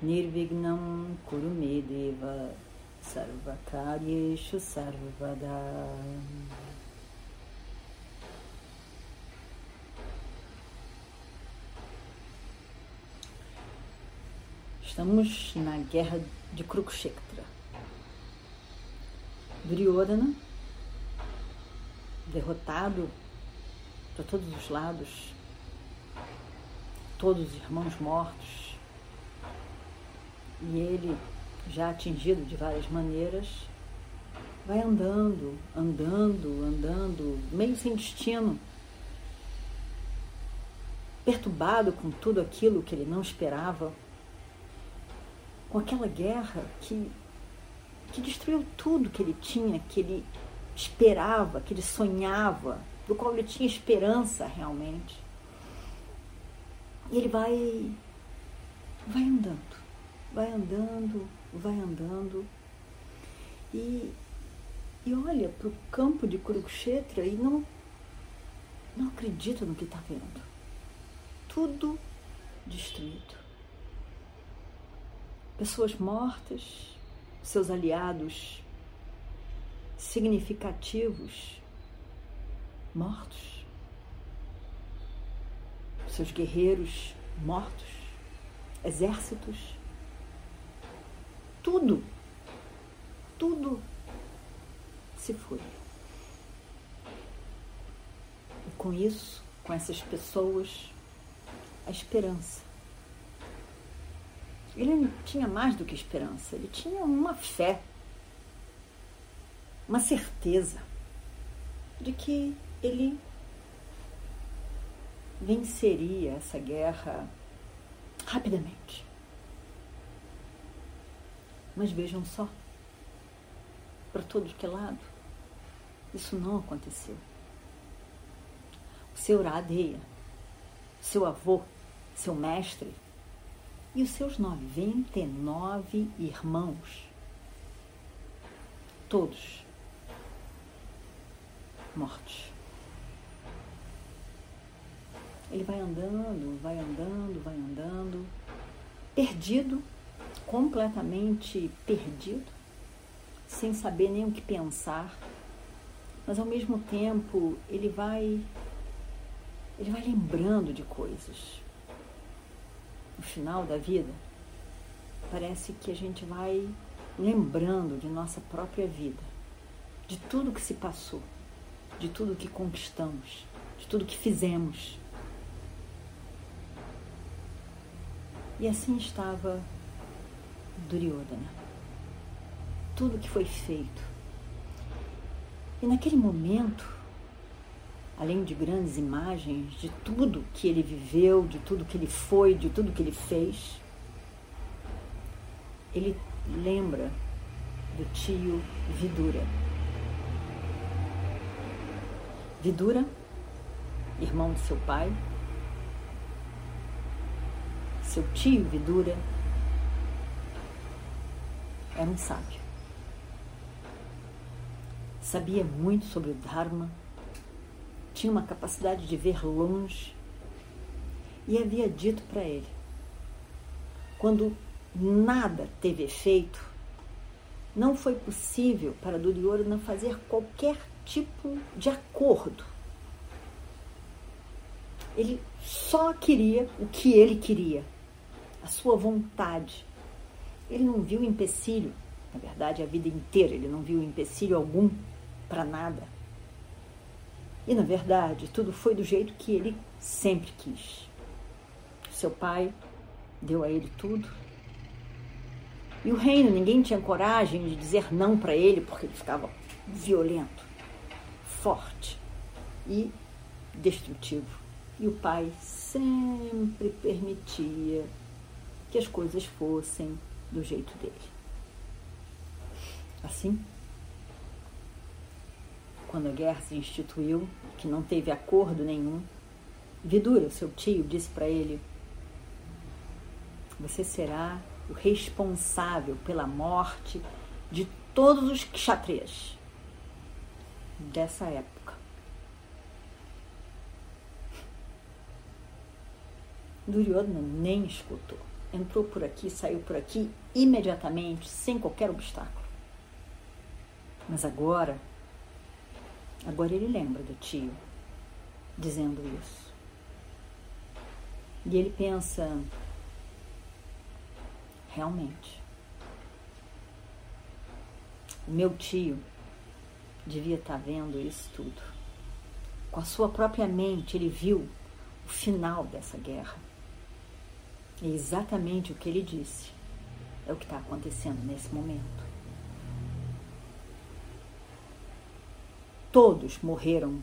Nirvignam Kurumedeva Sarvakaryeshu Sarvada Estamos na guerra de Kurukshetra. Duryodhana, derrotado para todos os lados, todos os irmãos mortos, e ele, já atingido de várias maneiras, vai andando, andando, andando, meio sem destino, perturbado com tudo aquilo que ele não esperava. Com aquela guerra que, que destruiu tudo que ele tinha, que ele esperava, que ele sonhava, do qual ele tinha esperança realmente. E ele vai, vai andando, vai andando, vai andando. E, e olha para o campo de Kurukshetra e não, não acredita no que está vendo. Tudo destruído. Pessoas mortas, seus aliados significativos mortos, seus guerreiros mortos, exércitos, tudo, tudo se foi. E com isso, com essas pessoas, a esperança ele não tinha mais do que esperança, ele tinha uma fé, uma certeza de que ele venceria essa guerra rapidamente. Mas vejam só, para todos que lado, isso não aconteceu. O seu Radeia, seu avô, seu mestre, e os seus 99 irmãos, todos mortos. Ele vai andando, vai andando, vai andando, perdido, completamente perdido, sem saber nem o que pensar, mas ao mesmo tempo ele vai ele vai lembrando de coisas no final da vida, parece que a gente vai lembrando de nossa própria vida, de tudo que se passou, de tudo que conquistamos, de tudo que fizemos. E assim estava Duryodhana. Tudo que foi feito. E naquele momento, além de grandes imagens de tudo que ele viveu, de tudo que ele foi, de tudo que ele fez, ele lembra do tio Vidura. Vidura, irmão de seu pai, seu tio Vidura, era um sábio. Sabia muito sobre o Dharma, tinha uma capacidade de ver longe e havia dito para ele: quando nada teve efeito, não foi possível para Duryodhana fazer qualquer tipo de acordo. Ele só queria o que ele queria, a sua vontade. Ele não viu empecilho, na verdade, a vida inteira ele não viu empecilho algum para nada. E na verdade, tudo foi do jeito que ele sempre quis. Seu pai deu a ele tudo. E o reino, ninguém tinha coragem de dizer não para ele, porque ele ficava violento, forte e destrutivo. E o pai sempre permitia que as coisas fossem do jeito dele. Assim, quando a guerra se instituiu, que não teve acordo nenhum, Vidura, seu tio, disse para ele: Você será o responsável pela morte de todos os kshatriyas dessa época. Duryodhana nem escutou. Entrou por aqui, saiu por aqui imediatamente, sem qualquer obstáculo. Mas agora, agora ele lembra do tio dizendo isso. E ele pensa, realmente, o meu tio devia estar tá vendo isso tudo. Com a sua própria mente, ele viu o final dessa guerra. É exatamente o que ele disse. É o que está acontecendo nesse momento. Todos morreram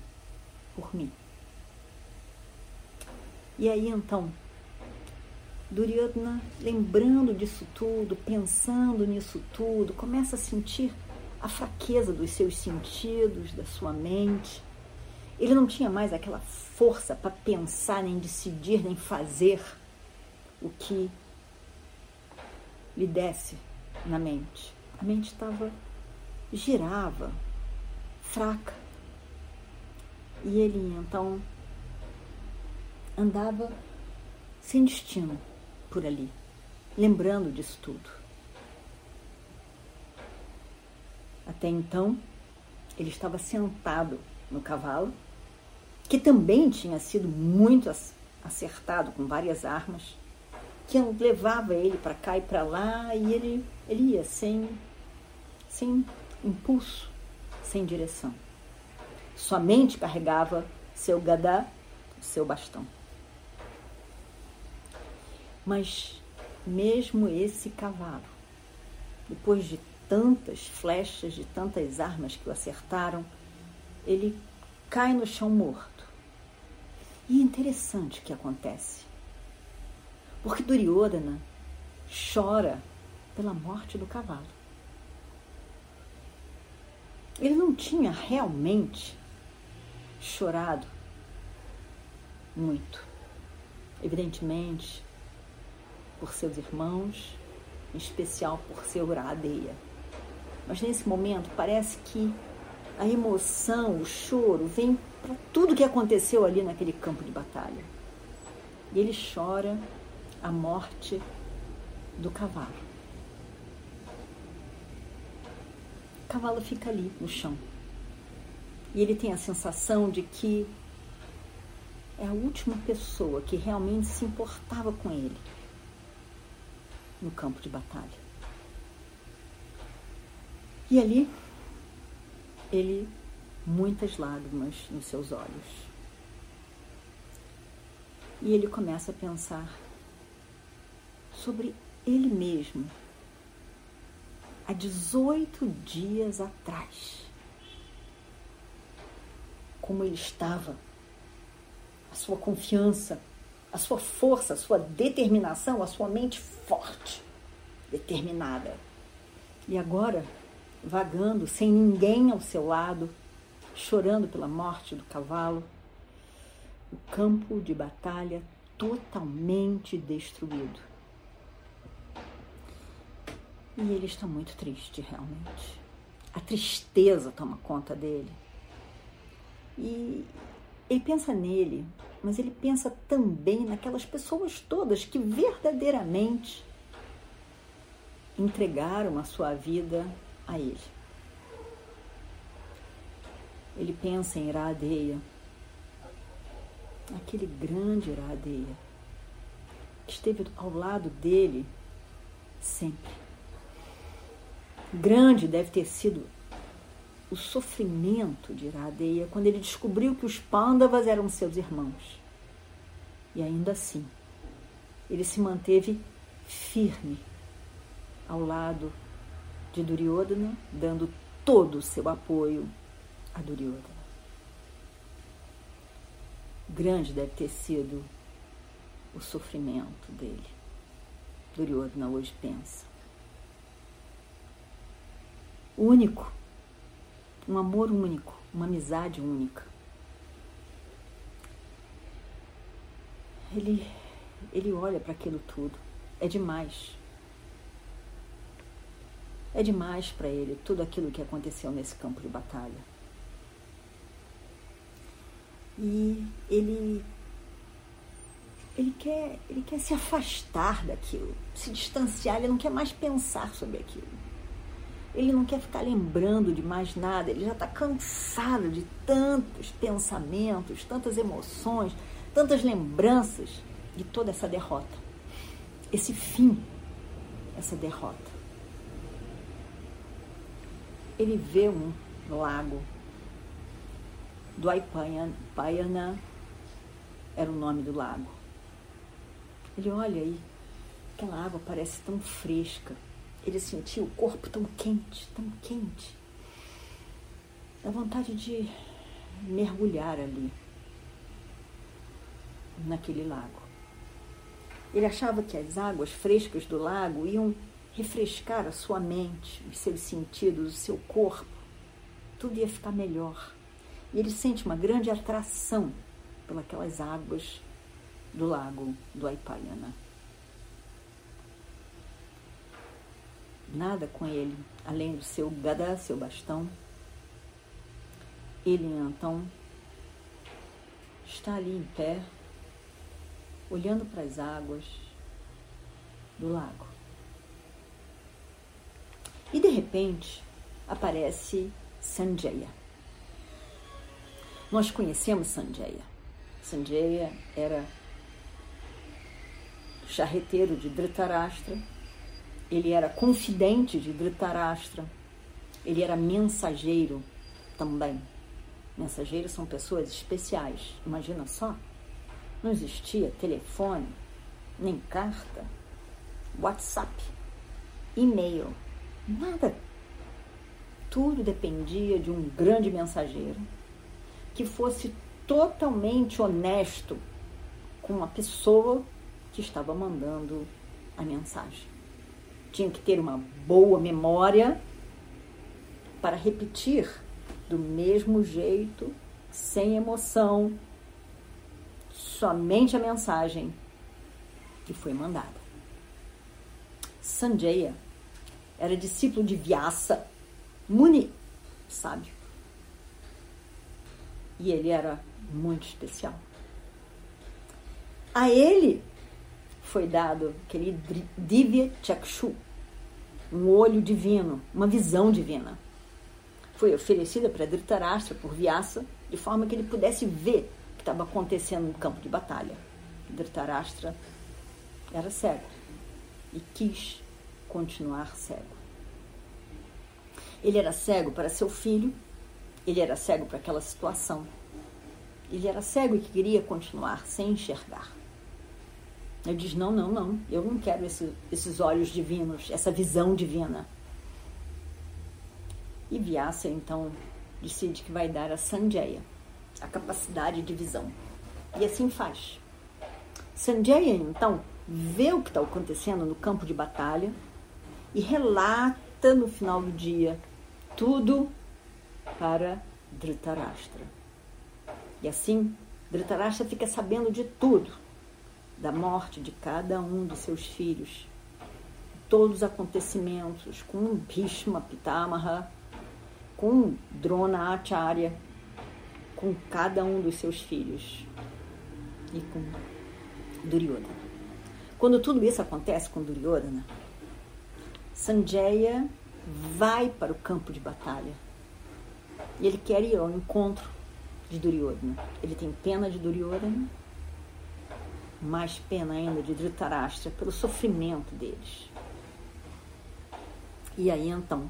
por mim. E aí então, Duryodhana, lembrando disso tudo, pensando nisso tudo, começa a sentir a fraqueza dos seus sentidos, da sua mente. Ele não tinha mais aquela força para pensar, nem decidir, nem fazer o que lhe desse na mente. A mente estava girava, fraca. E ele então andava sem destino por ali, lembrando disso tudo. Até então, ele estava sentado no cavalo, que também tinha sido muito acertado com várias armas, que levava ele para cá e para lá e ele, ele ia sem, sem impulso, sem direção. Somente carregava seu gadá, seu bastão. Mas mesmo esse cavalo, depois de tantas flechas, de tantas armas que o acertaram, ele cai no chão morto. E é interessante o que acontece. Porque Duryodhana chora pela morte do cavalo. Ele não tinha realmente chorado muito. Evidentemente, por seus irmãos, em especial por seu Radeia. Mas nesse momento parece que a emoção, o choro, vem para tudo que aconteceu ali naquele campo de batalha. E ele chora a morte do cavalo. O cavalo fica ali no chão. E ele tem a sensação de que é a última pessoa que realmente se importava com ele no campo de batalha. E ali, ele, muitas lágrimas nos seus olhos. E ele começa a pensar sobre ele mesmo, há 18 dias atrás. Como ele estava, a sua confiança, a sua força, a sua determinação, a sua mente forte, determinada. E agora vagando sem ninguém ao seu lado, chorando pela morte do cavalo, o campo de batalha totalmente destruído. E ele está muito triste, realmente. A tristeza toma conta dele. E ele pensa nele, mas ele pensa também naquelas pessoas todas que verdadeiramente entregaram a sua vida a ele. Ele pensa em Iradeia, aquele grande Iradeia, que esteve ao lado dele sempre. Grande deve ter sido o sofrimento de Iradeia quando ele descobriu que os Pandavas eram seus irmãos. E ainda assim, ele se manteve firme ao lado de Duryodhana, dando todo o seu apoio a Duryodhana. Grande deve ter sido o sofrimento dele. Duryodhana hoje pensa. Único, um amor único, uma amizade única. Ele, ele olha para aquilo tudo. É demais. É demais para ele tudo aquilo que aconteceu nesse campo de batalha. E ele ele quer, ele quer se afastar daquilo, se distanciar, ele não quer mais pensar sobre aquilo. Ele não quer ficar lembrando de mais nada, ele já está cansado de tantos pensamentos, tantas emoções, tantas lembranças de toda essa derrota, esse fim, essa derrota. Ele vê um lago do Aipayana, era o nome do lago. Ele olha aí, aquela água parece tão fresca. Ele sentiu o corpo tão quente, tão quente. Dá vontade de mergulhar ali, naquele lago. Ele achava que as águas frescas do lago iam refrescar a sua mente, os seus sentidos, o seu corpo. Tudo ia ficar melhor. E ele sente uma grande atração pelas águas do lago do Aipayana. Nada com ele, além do seu gada, seu bastão. Ele então está ali em pé, olhando para as águas do lago. E de repente aparece Sanjaya. Nós conhecemos Sanjaya. Sanjaya era charreteiro de Dhritarashtra, ele era confidente de Dhritarashtra, ele era mensageiro também. Mensageiros são pessoas especiais, imagina só. Não existia telefone, nem carta, WhatsApp, e-mail, nada. Tudo dependia de um grande mensageiro que fosse totalmente honesto com a pessoa que estava mandando a mensagem. Tinha que ter uma boa memória para repetir do mesmo jeito, sem emoção, somente a mensagem que foi mandada. Sanjaya era discípulo de Vyasa Muni, sábio. E ele era muito especial. A ele foi dado aquele Divya Chakshu, um olho divino, uma visão divina. Foi oferecida para Dhritarashtra por Vyasa, de forma que ele pudesse ver o que estava acontecendo no campo de batalha. Dhritarashtra era cego e quis continuar cego. Ele era cego para seu filho, ele era cego para aquela situação. Ele era cego e queria continuar sem enxergar. Ele diz: não, não, não, eu não quero esse, esses olhos divinos, essa visão divina. E Vyasa então decide que vai dar a Sanjaya a capacidade de visão. E assim faz. Sanjaya então vê o que está acontecendo no campo de batalha e relata no final do dia tudo para Dhritarashtra. E assim, Dhritarashtra fica sabendo de tudo da morte de cada um de seus filhos, todos os acontecimentos com Bhishma Pitamaha, com Drona Acharya, com cada um dos seus filhos e com Duryodhana. Quando tudo isso acontece com Duryodhana, Sanjaya vai para o campo de batalha. E ele quer ir ao encontro de Duryodhana. Ele tem pena de Duryodhana mais pena ainda de Dhritarashtra pelo sofrimento deles. E aí então,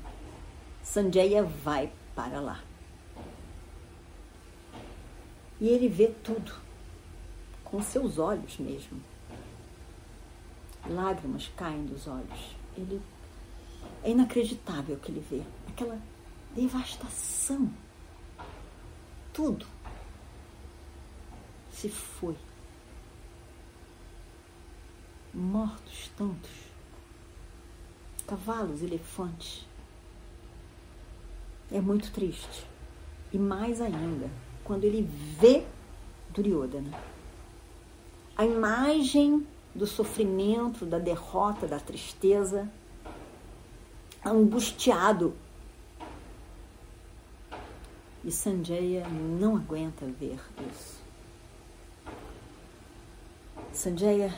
Sanjaya vai para lá. E ele vê tudo, com seus olhos mesmo. Lágrimas caem dos olhos. Ele é inacreditável o que ele vê. Aquela devastação. Tudo se foi mortos tantos, cavalos, elefantes. É muito triste. E mais ainda, quando ele vê Duryodhana. A imagem do sofrimento, da derrota, da tristeza, angustiado. E Sanjaya não aguenta ver isso. Sanjaya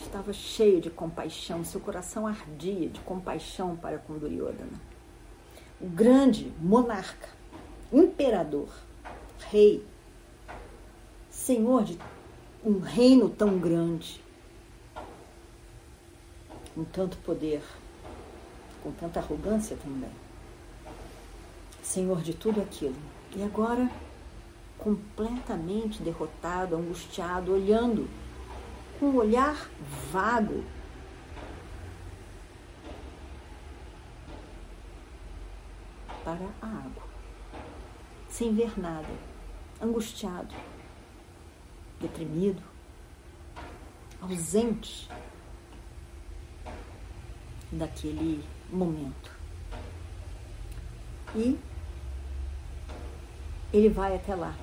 estava cheio de compaixão, seu coração ardia de compaixão para com Duryodhana. O grande monarca, imperador, rei, senhor de um reino tão grande, com tanto poder, com tanta arrogância também. Senhor de tudo aquilo. E agora, completamente derrotado, angustiado, olhando com um olhar vago. Para a água, sem ver nada, angustiado, deprimido, ausente daquele momento. E ele vai até lá.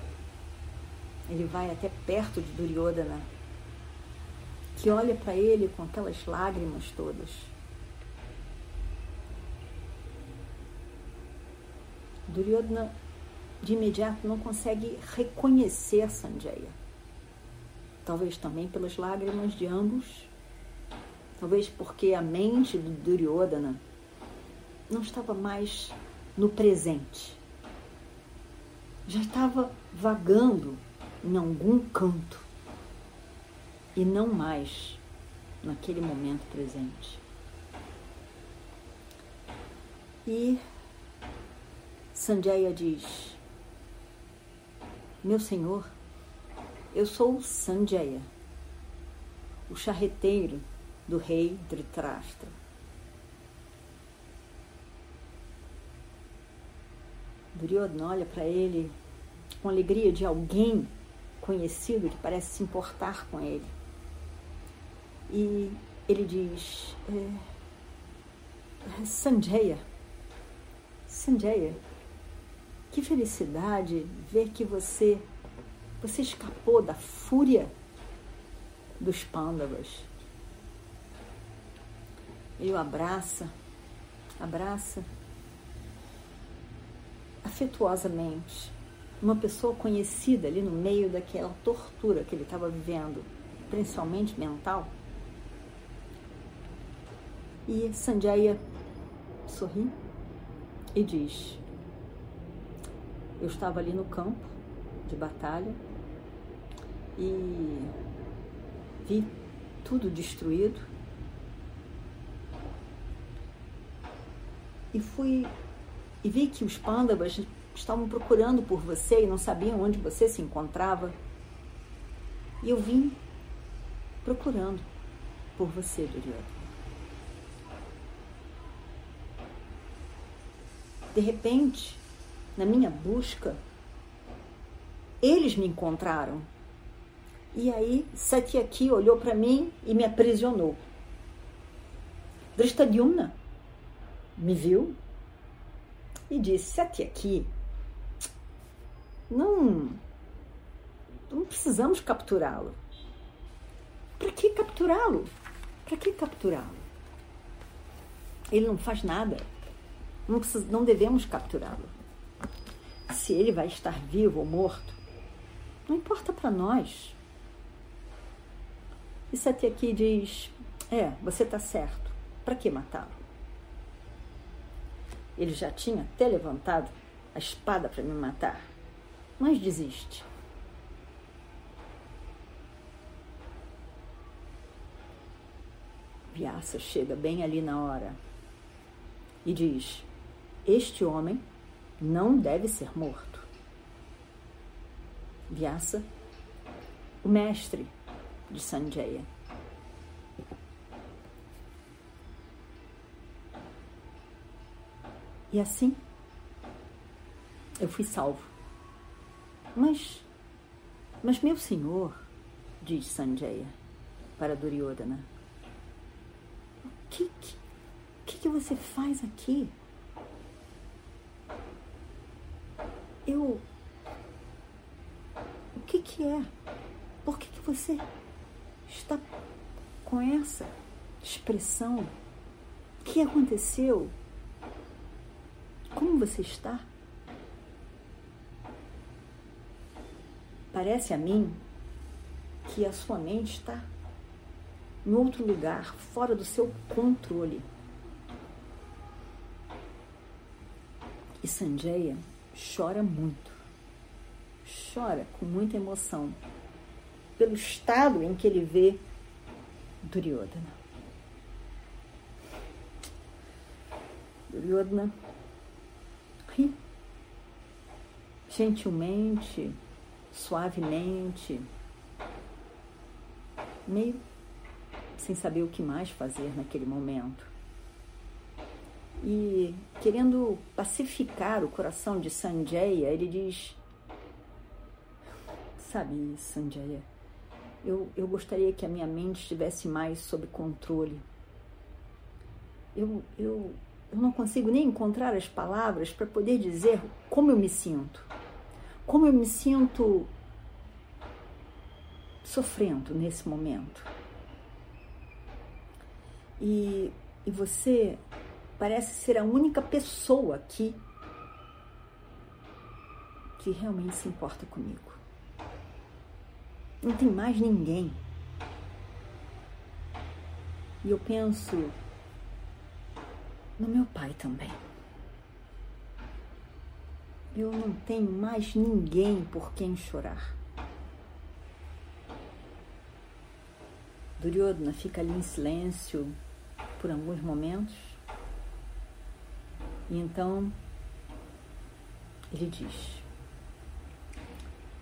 Ele vai até perto de Duryodhana que olha para ele com aquelas lágrimas todas. Duryodhana de imediato não consegue reconhecer Sanjaya. Talvez também pelas lágrimas de ambos, talvez porque a mente do Duryodhana não estava mais no presente. Já estava vagando em algum canto e não mais naquele momento presente. E Sanjaya diz: Meu senhor, eu sou Sanjaya, o charreteiro do rei Dhritarashtra. Duryodhana olha para ele com alegria de alguém conhecido que parece se importar com ele. E ele diz: é, Sanjaya, Sanjaya, que felicidade ver que você você escapou da fúria dos pândavas. Ele o abraça, abraça afetuosamente. Uma pessoa conhecida ali no meio daquela tortura que ele estava vivendo, principalmente mental. E Sanjaya sorri e diz: Eu estava ali no campo de batalha e vi tudo destruído e fui e vi que os pândavas estavam procurando por você e não sabiam onde você se encontrava. E eu vim procurando por você, Duryodhana. De repente, na minha busca, eles me encontraram. E aí Satyaki olhou para mim e me aprisionou. Drishtadyumna me viu e disse: Satyaki, não, não precisamos capturá-lo. Para que capturá-lo? Para que capturá-lo? Ele não faz nada. Não, precisa, não devemos capturá-lo. Se ele vai estar vivo ou morto, não importa para nós. E Sati aqui diz: É, você está certo. Para que matá-lo? Ele já tinha até levantado a espada para me matar, mas desiste. Vyasa chega bem ali na hora e diz: este homem não deve ser morto. Vyasa, o mestre de Sanjaya. E assim eu fui salvo. Mas, mas meu senhor, diz Sanjaya para Duryodhana, o que, que que, que você faz aqui? Eu. O que, que é? Por que, que você está com essa expressão? O que aconteceu? Como você está? Parece a mim que a sua mente está em outro lugar, fora do seu controle. E Sanjaya chora muito, chora com muita emoção pelo estado em que ele vê Duryodhana. Duryodhana ri gentilmente, suavemente, meio sem saber o que mais fazer naquele momento. E querendo pacificar o coração de Sanjaya, ele diz: Sabe, Sanjaya, eu, eu gostaria que a minha mente estivesse mais sob controle. Eu, eu, eu não consigo nem encontrar as palavras para poder dizer como eu me sinto. Como eu me sinto sofrendo nesse momento. E, e você parece ser a única pessoa aqui que realmente se importa comigo. Não tem mais ninguém. E eu penso no meu pai também. Eu não tenho mais ninguém por quem chorar. Duryodhana fica ali em silêncio por alguns momentos. E então ele diz: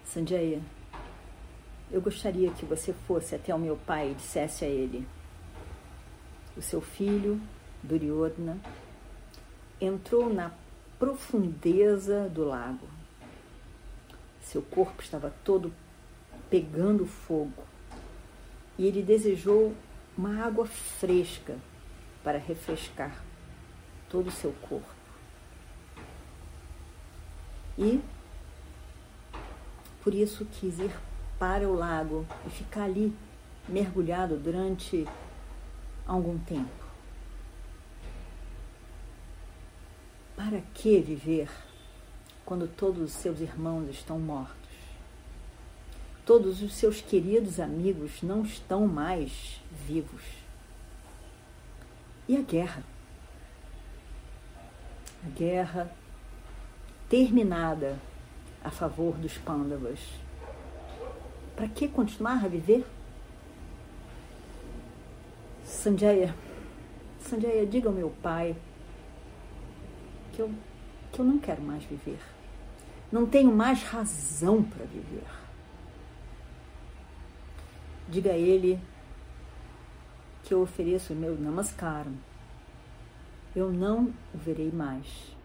Sanjaya, eu gostaria que você fosse até o meu pai e dissesse a ele: O seu filho, Duryodhana, entrou na profundeza do lago. Seu corpo estava todo pegando fogo e ele desejou uma água fresca para refrescar todo o seu corpo. E por isso quis ir para o lago e ficar ali mergulhado durante algum tempo. Para que viver quando todos os seus irmãos estão mortos? Todos os seus queridos amigos não estão mais vivos. E a guerra? A guerra terminada a favor dos Pandavas para que continuar a viver? Sanjaya, Sanjaya, diga ao meu pai que eu, que eu não quero mais viver. Não tenho mais razão para viver. Diga a ele que eu ofereço o meu namaskaram. Eu não o verei mais.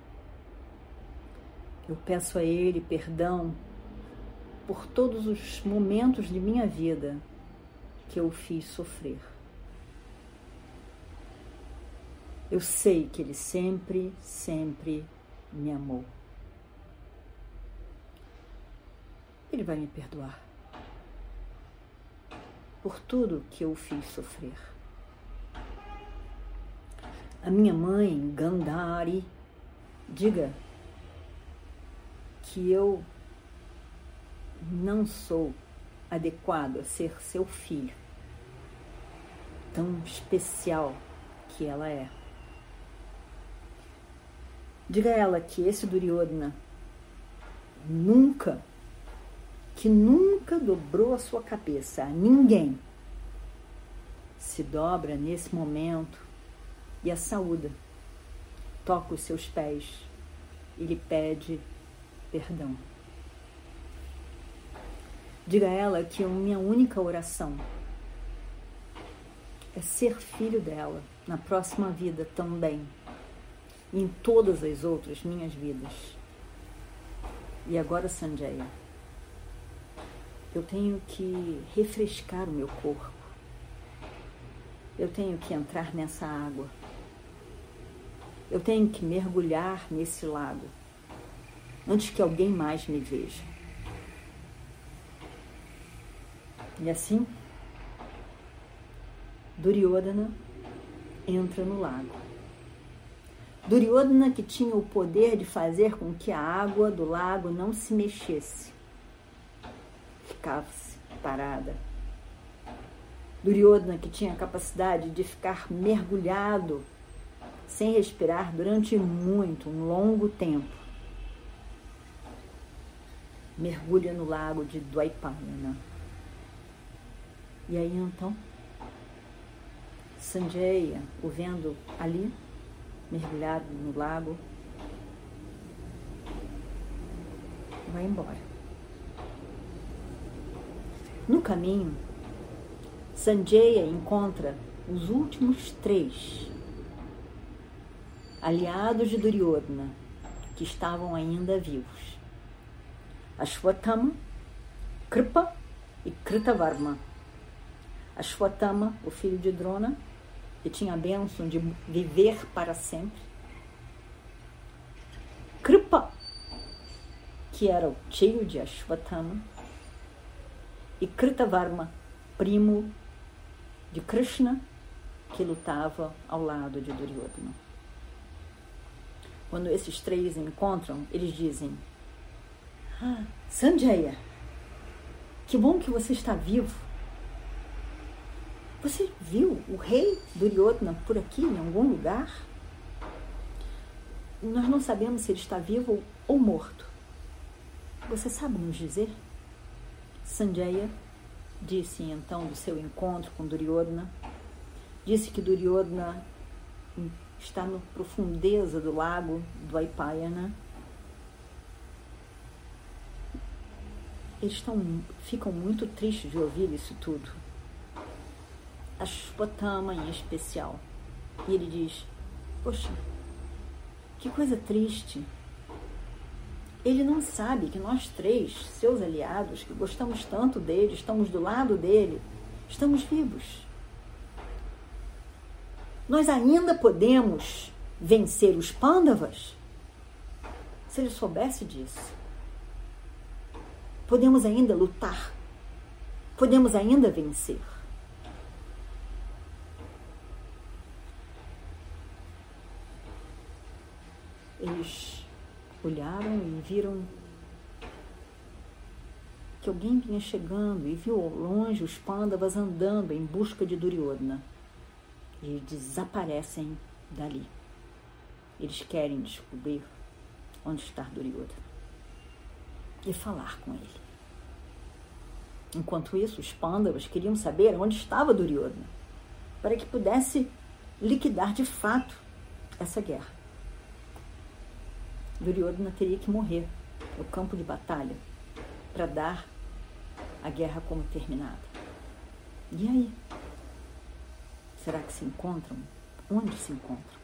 Eu peço a ele perdão por todos os momentos de minha vida que eu fiz sofrer. Eu sei que Ele sempre, sempre me amou. Ele vai me perdoar por tudo que eu fiz sofrer. A minha mãe, Gandhari, diga que eu não sou adequado a ser seu filho, tão especial que ela é. Diga a ela que esse Duryodhana nunca, que nunca dobrou a sua cabeça a ninguém, se dobra nesse momento e a saúda, toca os seus pés e lhe pede perdão. Diga a ela que a minha única oração é ser filho dela na próxima vida também, e em todas as outras minhas vidas. E agora, Sanjaya, eu tenho que refrescar o meu corpo. Eu tenho que entrar nessa água. Eu tenho que mergulhar nesse lago antes que alguém mais me veja. E assim, Duryodhana entra no lago. Duryodhana que tinha o poder de fazer com que a água do lago não se mexesse, ficava-se parada. Duryodhana que tinha a capacidade de ficar mergulhado sem respirar durante muito, um longo tempo. Mergulha no lago de Dwaipayana. E aí então, Sanjaya, o vendo ali, mergulhado no lago, vai embora. No caminho, Sanjaya encontra os últimos três aliados de Duryodhana que estavam ainda vivos. Ashwatthama, Kripa e Kritavarma. Ashwatthama, o filho de Drona, que tinha a bênção de viver para sempre. Kripa, que era o tio de Ashwatthama. E Kritavarma, primo de Krishna, que lutava ao lado de Duryodhana. Quando esses três encontram, eles dizem: Sanjaya, que bom que você está vivo. Você viu o rei Duryodhana por aqui, em algum lugar? Nós não sabemos se ele está vivo ou morto. Você sabe nos dizer? Sanjaya disse então do seu encontro com Duryodhana. Disse que Duryodhana está na profundeza do lago do Aipayana. Eles estão, ficam muito tristes de ouvir isso tudo. A Shpotama em especial. E ele diz: Poxa, que coisa triste. Ele não sabe que nós três, seus aliados, que gostamos tanto dele, estamos do lado dele, estamos vivos nós ainda podemos vencer os pândavas? Se ele soubesse disso, podemos ainda lutar, podemos ainda vencer. Eles olharam e viram que alguém vinha chegando e viu ao longe os pândavas andando em busca de Duryodhana e desaparecem dali. Eles querem descobrir onde está Duryodhana e falar com ele. Enquanto isso, os pândavas queriam saber onde estava Duryodhana para que pudesse liquidar de fato essa guerra. Duryodhana teria que morrer no campo de batalha para dar a guerra como terminada. E aí? Será que se encontram? Onde se encontram?